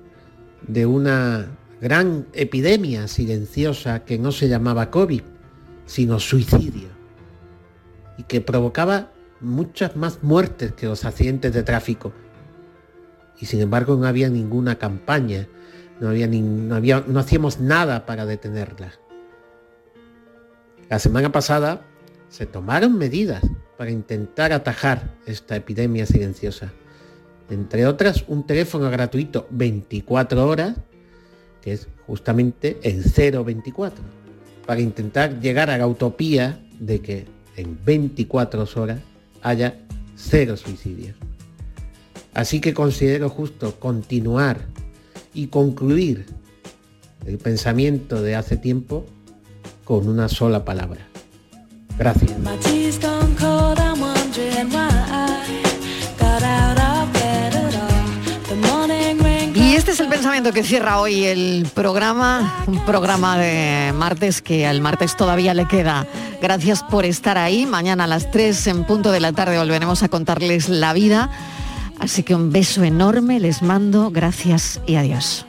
de una gran epidemia silenciosa que no se llamaba COVID, sino suicidio, y que provocaba muchas más muertes que los accidentes de tráfico. Y sin embargo no había ninguna campaña, no, había no, había, no hacíamos nada para detenerla. La semana pasada se tomaron medidas para intentar atajar esta epidemia silenciosa. Entre otras, un teléfono gratuito 24 horas, que es justamente el 024, para intentar llegar a la utopía de que en 24 horas haya cero suicidios. Así que considero justo continuar y concluir el pensamiento de hace tiempo con una sola palabra. Gracias. Y este es el pensamiento que cierra hoy el programa, un programa de martes que al martes todavía le queda. Gracias por estar ahí. Mañana a las 3 en punto de la tarde volveremos a contarles la vida. Así que un beso enorme, les mando, gracias y adiós.